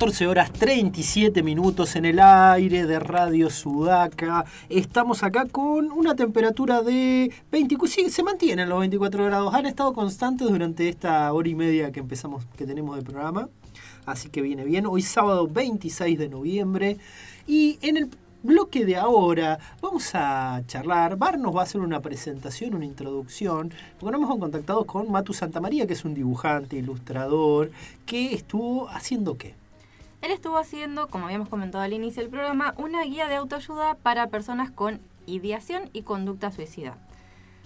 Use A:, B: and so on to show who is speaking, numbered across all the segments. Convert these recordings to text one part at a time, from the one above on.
A: 14 horas 37 minutos en el aire de Radio Sudaca. Estamos acá con una temperatura de 24, sí, se mantienen los 24 grados. Han estado constantes durante esta hora y media que empezamos, que tenemos de programa. Así que viene bien. Hoy sábado 26 de noviembre. Y en el bloque de ahora vamos a charlar. Bar nos va a hacer una presentación, una introducción, porque nos hemos contactado con Matu Santamaría, que es un dibujante, ilustrador, que estuvo haciendo qué.
B: Él estuvo haciendo, como habíamos comentado al inicio del programa, una guía de autoayuda para personas con ideación y conducta suicida.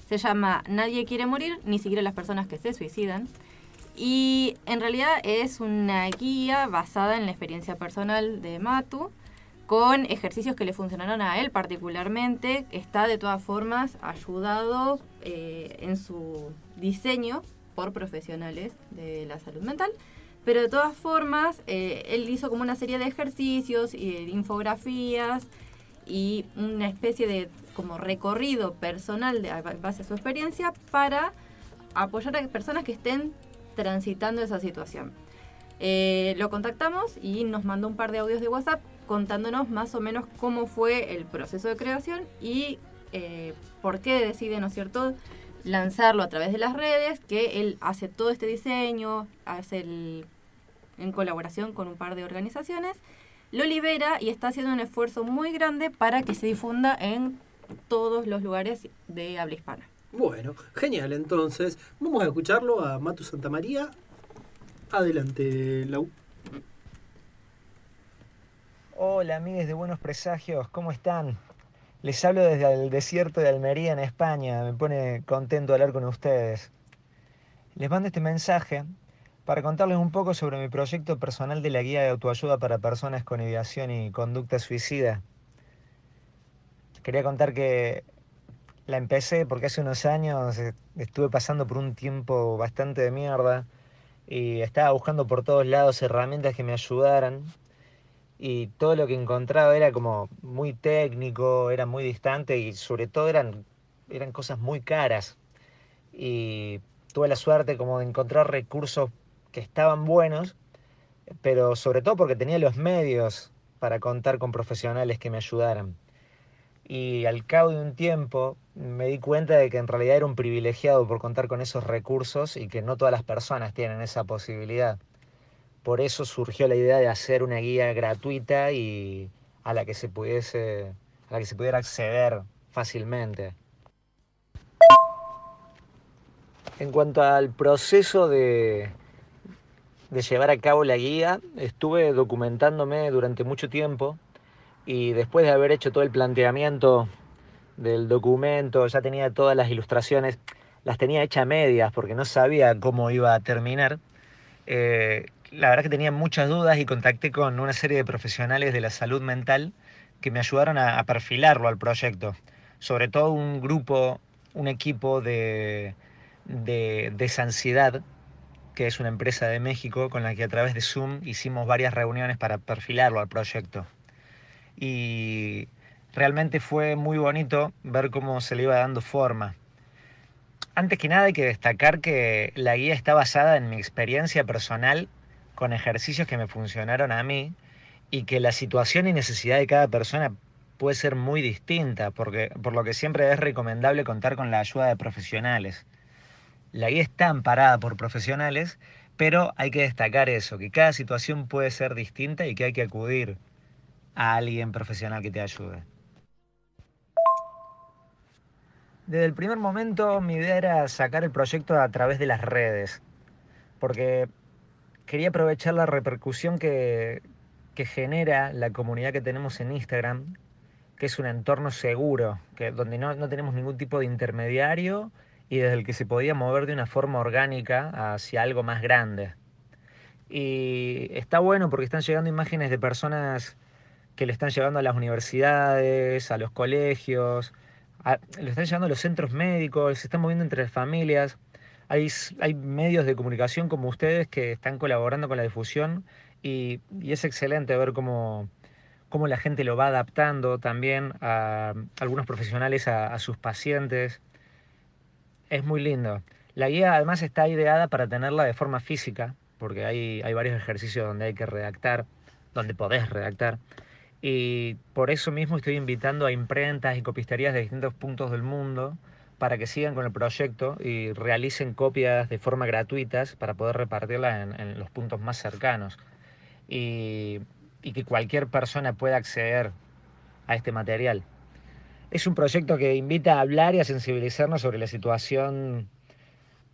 B: Se llama Nadie quiere morir, ni siquiera las personas que se suicidan. Y en realidad es una guía basada en la experiencia personal de Matu, con ejercicios que le funcionaron a él particularmente. Está de todas formas ayudado eh, en su diseño por profesionales de la salud mental. Pero de todas formas, eh, él hizo como una serie de ejercicios y de infografías y una especie de como recorrido personal de, base a su experiencia para apoyar a personas que estén transitando esa situación. Eh, lo contactamos y nos mandó un par de audios de WhatsApp contándonos más o menos cómo fue el proceso de creación y eh, por qué decide, ¿no es cierto?, lanzarlo a través de las redes, que él hace todo este diseño, hace el, en colaboración con un par de organizaciones, lo libera y está haciendo un esfuerzo muy grande para que se difunda en todos los lugares de habla hispana.
A: Bueno, genial, entonces vamos a escucharlo a Matu Santamaría. Adelante, Lau.
C: Hola, amigues de Buenos Presagios, ¿cómo están? Les hablo desde el desierto de Almería, en España. Me pone contento hablar con ustedes. Les mando este mensaje para contarles un poco sobre mi proyecto personal de la guía de autoayuda para personas con ideación y conducta suicida. Quería contar que la empecé porque hace unos años estuve pasando por un tiempo bastante de mierda y estaba buscando por todos lados herramientas que me ayudaran y todo lo que encontraba era como muy técnico, era muy distante y sobre todo eran, eran cosas muy caras. Y tuve la suerte como de encontrar recursos que estaban buenos, pero sobre todo porque tenía los medios para contar con profesionales que me ayudaran. Y al cabo de un tiempo me di cuenta de que en realidad era un privilegiado por contar con esos recursos y que no todas las personas tienen esa posibilidad. Por eso surgió la idea de hacer una guía gratuita y a la que se pudiese, a la que se pudiera acceder fácilmente. En cuanto al proceso de, de llevar a cabo la guía, estuve documentándome durante mucho tiempo y después de haber hecho todo el planteamiento del documento, ya tenía todas las ilustraciones, las tenía hechas medias porque no sabía cómo iba a terminar. Eh, la verdad que tenía muchas dudas y contacté con una serie de profesionales de la salud mental que me ayudaron a, perfilarlo al proyecto. Sobre todo un grupo, un equipo de, de Desansiedad, que es una empresa de México con la que a través de Zoom hicimos varias reuniones para perfilarlo al proyecto. Y realmente fue muy bonito ver cómo se le iba dando forma. Antes que nada hay que destacar que la guía está basada en mi experiencia personal con ejercicios que me funcionaron a mí y que la situación y necesidad de cada persona puede ser muy distinta, porque, por lo que siempre es recomendable contar con la ayuda de profesionales. La guía está amparada por profesionales, pero hay que destacar eso, que cada situación puede ser distinta y que hay que acudir a alguien profesional que te ayude. Desde el primer momento mi idea era sacar el proyecto a través de las redes, porque quería aprovechar la repercusión que, genera la comunidad que tenemos en Instagram, que es un entorno seguro, que, donde no, no, tenemos ningún tipo de intermediario y desde el que se podía mover de una forma orgánica hacia algo más grande. Y está bueno porque están llegando imágenes de personas que le están llevando a las universidades, a los colegios, lo están llevando a los centros médicos, se están moviendo entre las familias. Hay, medios de comunicación como ustedes que están colaborando con la difusión y, es excelente ver cómo, cómo, la gente lo va adaptando también a, algunos profesionales a, sus pacientes. Es muy lindo. La guía además está ideada para tenerla de forma física, porque hay, hay varios ejercicios donde hay que redactar, donde podés redactar. Y por eso mismo estoy invitando a imprentas y copisterías de distintos puntos del mundo para que sigan con el proyecto y realicen copias de forma gratuitas para poder repartirlas en, los puntos más cercanos. Y que cualquier persona pueda acceder a este material. Es un proyecto que invita a hablar y a sensibilizarnos sobre la situación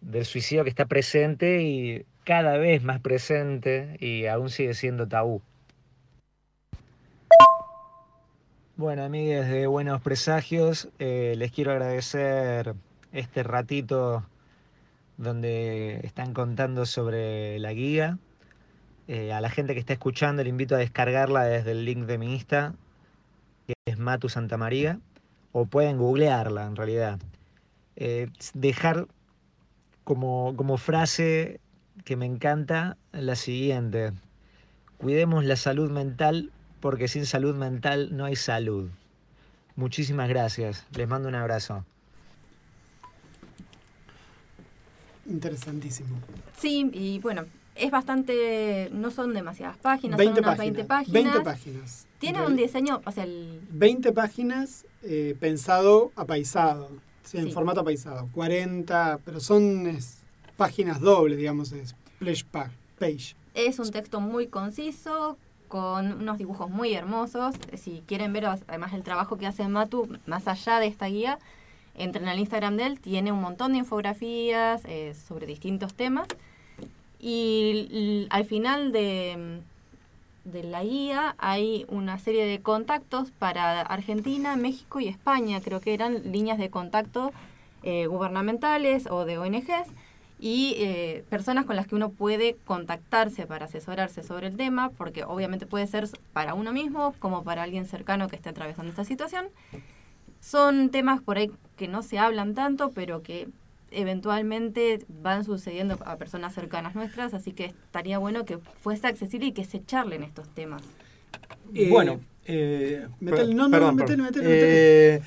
C: del suicidio que está presente y cada vez más presente y aún sigue siendo tabú. Bueno, amigues de Buenos Presagios, eh, les quiero agradecer este ratito donde están contando sobre la guía. Eh, a la gente que está escuchando, le invito a descargarla desde el link de mi Insta, que es Matu Santa María, o pueden googlearla en realidad. Eh, dejar como, como frase que me encanta la siguiente. Cuidemos la salud mental porque sin salud mental no hay salud. Muchísimas gracias. Les mando un abrazo.
D: Interesantísimo.
B: Sí, y bueno, es bastante. No son demasiadas páginas,
D: 20
B: son unas
D: páginas.
B: 20 páginas.
D: 20 páginas.
B: Tiene
D: En
B: un diseño, o sea, el.
D: 20 páginas eh, pensado apaisado. Sí, en
B: Sí.
D: formato apaisado. 40, pero son es, páginas dobles, digamos, es splash pa- page.
B: Es un texto muy conciso, con unos dibujos muy hermosos. Si quieren ver además el trabajo que hace Matu, más allá de esta guía, entren al Instagram de él, tiene un montón de infografías eh, sobre distintos temas. Y al final de, de la guía hay una serie de contactos para Argentina, México y España. Creo que eran líneas de contacto eh, gubernamentales o de ONGs y eh, personas con las que uno puede contactarse para asesorarse sobre el tema, porque obviamente puede ser para uno mismo como para alguien cercano que esté atravesando esta situación. Son temas por ahí que no se hablan tanto, pero que eventualmente van sucediendo a personas cercanas nuestras, así que estaría bueno que fuese accesible y que se charlen estos temas.
D: Eh,
A: bueno, eh,
D: no, no,
A: perdón,
D: metele,
A: Eh,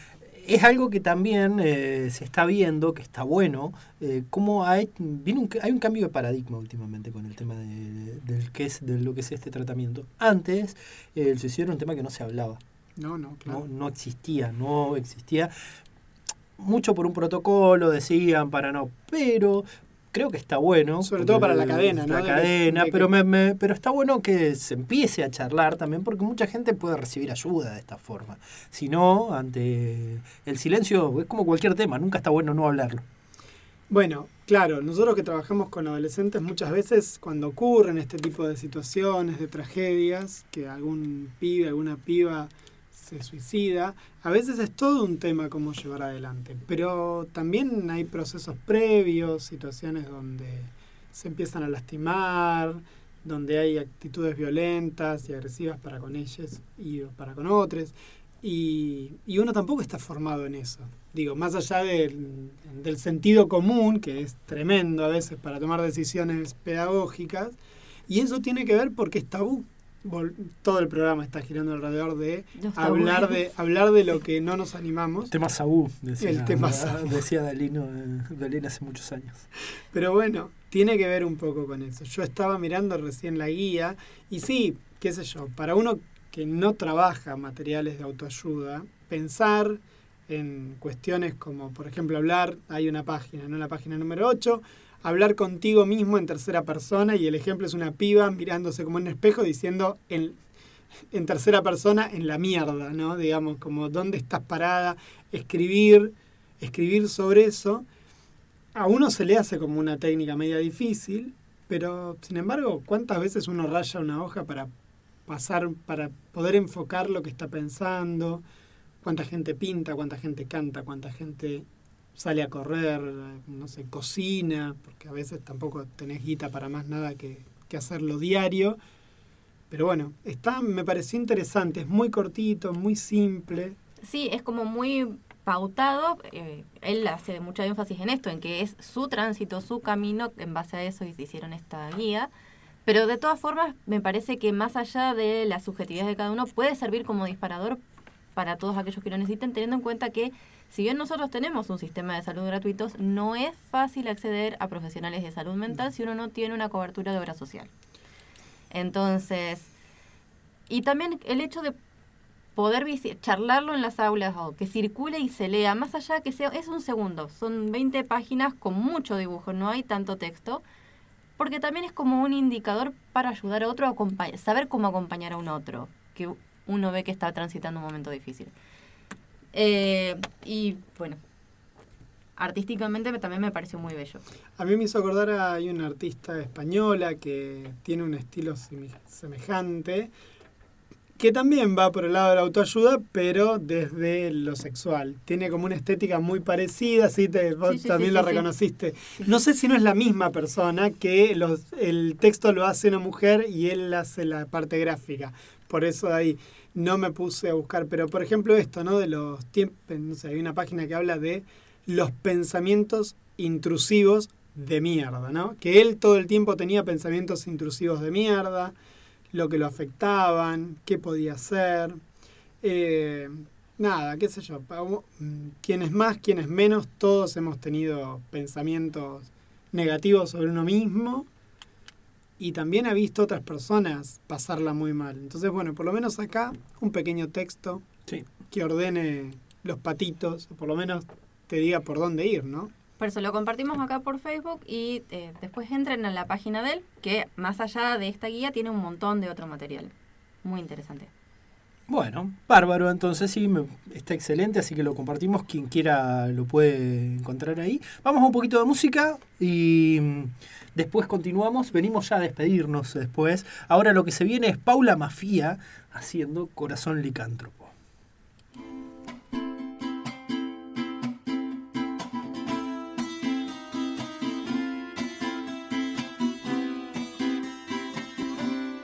A: es algo que también eh, se está viendo, que está bueno, eh, cómo hay, viene un, hay un cambio de paradigma últimamente con el tema de, del que es, de lo que es este tratamiento. Antes eh, el suicidio era un tema que no se hablaba.
D: No, no, claro.
A: no, no existía, no existía. Mucho por un protocolo, decían, para no, pero creo que está bueno.
D: Sobre todo para la
A: porque-
D: cadena, ¿no?
A: La cadena,
D: de
A: pero, me, me- pero está bueno que se empiece a charlar también, porque mucha gente puede recibir ayuda de esta forma. Si no, ante el silencio, es como cualquier tema, nunca está bueno no hablarlo.
D: Bueno, claro, nosotros que trabajamos con adolescentes muchas veces cuando ocurren este tipo de situaciones, de tragedias, que algún pibe, alguna piba se suicida, a veces es todo un tema cómo llevar adelante, pero también hay procesos previos, situaciones donde se empiezan a lastimar, donde hay actitudes violentas y agresivas para con ellos y para con otros. Y, y uno tampoco está formado en eso. Digo, más allá del, del sentido común, que es tremendo a veces para tomar decisiones pedagógicas, y eso tiene que ver porque es tabú. Vol- Todo el programa está girando alrededor de
B: Los
D: hablar de hablar de lo que no nos animamos.
A: Tema Saúl, decía,
D: El tema tabú.
A: decía Dalino, eh, Dalina hace muchos años.
D: Pero bueno, tiene que ver un poco con eso. Yo estaba mirando recién la guía y sí, qué sé yo, para uno que no trabaja materiales de autoayuda, pensar en cuestiones como, por ejemplo, hablar, hay una página, ¿no? La página número 8, hablar contigo mismo en tercera persona y el ejemplo es una piba mirándose como en un espejo diciendo en, en tercera persona en la mierda, ¿no? Digamos, como dónde estás parada, escribir, escribir sobre eso a uno se le hace como una técnica media difícil, pero sin embargo, ¿cuántas veces uno raya una hoja para pasar, para poder enfocar lo que está pensando? ¿Cuánta gente pinta, cuánta gente canta, cuánta gente sale a correr, no sé, cocina, porque a veces tampoco tenés guita para más nada que, que hacerlo diario. Pero bueno, está, me pareció interesante, es muy cortito, muy simple.
B: Sí, es como muy pautado. eh, él hace mucho énfasis en esto, en que es su tránsito, su camino, en base a eso hicieron esta guía. Pero de todas formas, me parece que más allá de la subjetividad de cada uno, puede servir como disparador para todos aquellos que lo necesiten, teniendo en cuenta que si bien nosotros tenemos un sistema de salud gratuitos, no es fácil acceder a profesionales de salud mental si uno no tiene una cobertura de obra social. Entonces, y también el hecho de poder charlarlo en las aulas o que circule y se lea, más allá que sea, es un segundo, son 20 páginas con mucho dibujo, no hay tanto texto, porque también es como un indicador para ayudar a otro a saber cómo acompañar a un otro, que uno ve que está transitando un momento difícil. Eh, y bueno, artísticamente también me pareció muy bello.
D: A mí me hizo acordar a hay una artista española que tiene un estilo semejante, que también va por el lado de la autoayuda, pero desde lo sexual. Tiene como una estética muy parecida, sí, te, vos también la reconociste. No sé si no es la misma persona que los, el texto lo hace una mujer y él hace la parte gráfica. Por eso ahí no me puse a buscar. Pero por ejemplo esto, ¿no? De los tiempos, no sé, hay una página que habla de los pensamientos intrusivos de mierda, ¿no? Que él todo el tiempo tenía pensamientos intrusivos de mierda lo que lo afectaban, qué podía hacer. Eh, nada, qué sé yo, quienes más, quienes menos, todos hemos tenido pensamientos negativos sobre uno mismo y también ha visto otras personas pasarla muy mal. Entonces, bueno, por lo menos acá un pequeño texto que ordene los patitos, o por lo menos te diga por dónde ir, ¿no?
B: Por eso lo compartimos acá por Facebook y eh, después entren en la página de él, que más allá de esta guía tiene un montón de otro material. Muy interesante.
A: Bueno, bárbaro, entonces sí, está excelente, así que lo compartimos, quien quiera lo puede encontrar ahí. Vamos a un poquito de música y mm, después continuamos, venimos ya a despedirnos después. Ahora lo que se viene es Paula Mafía haciendo Corazón Licántropo.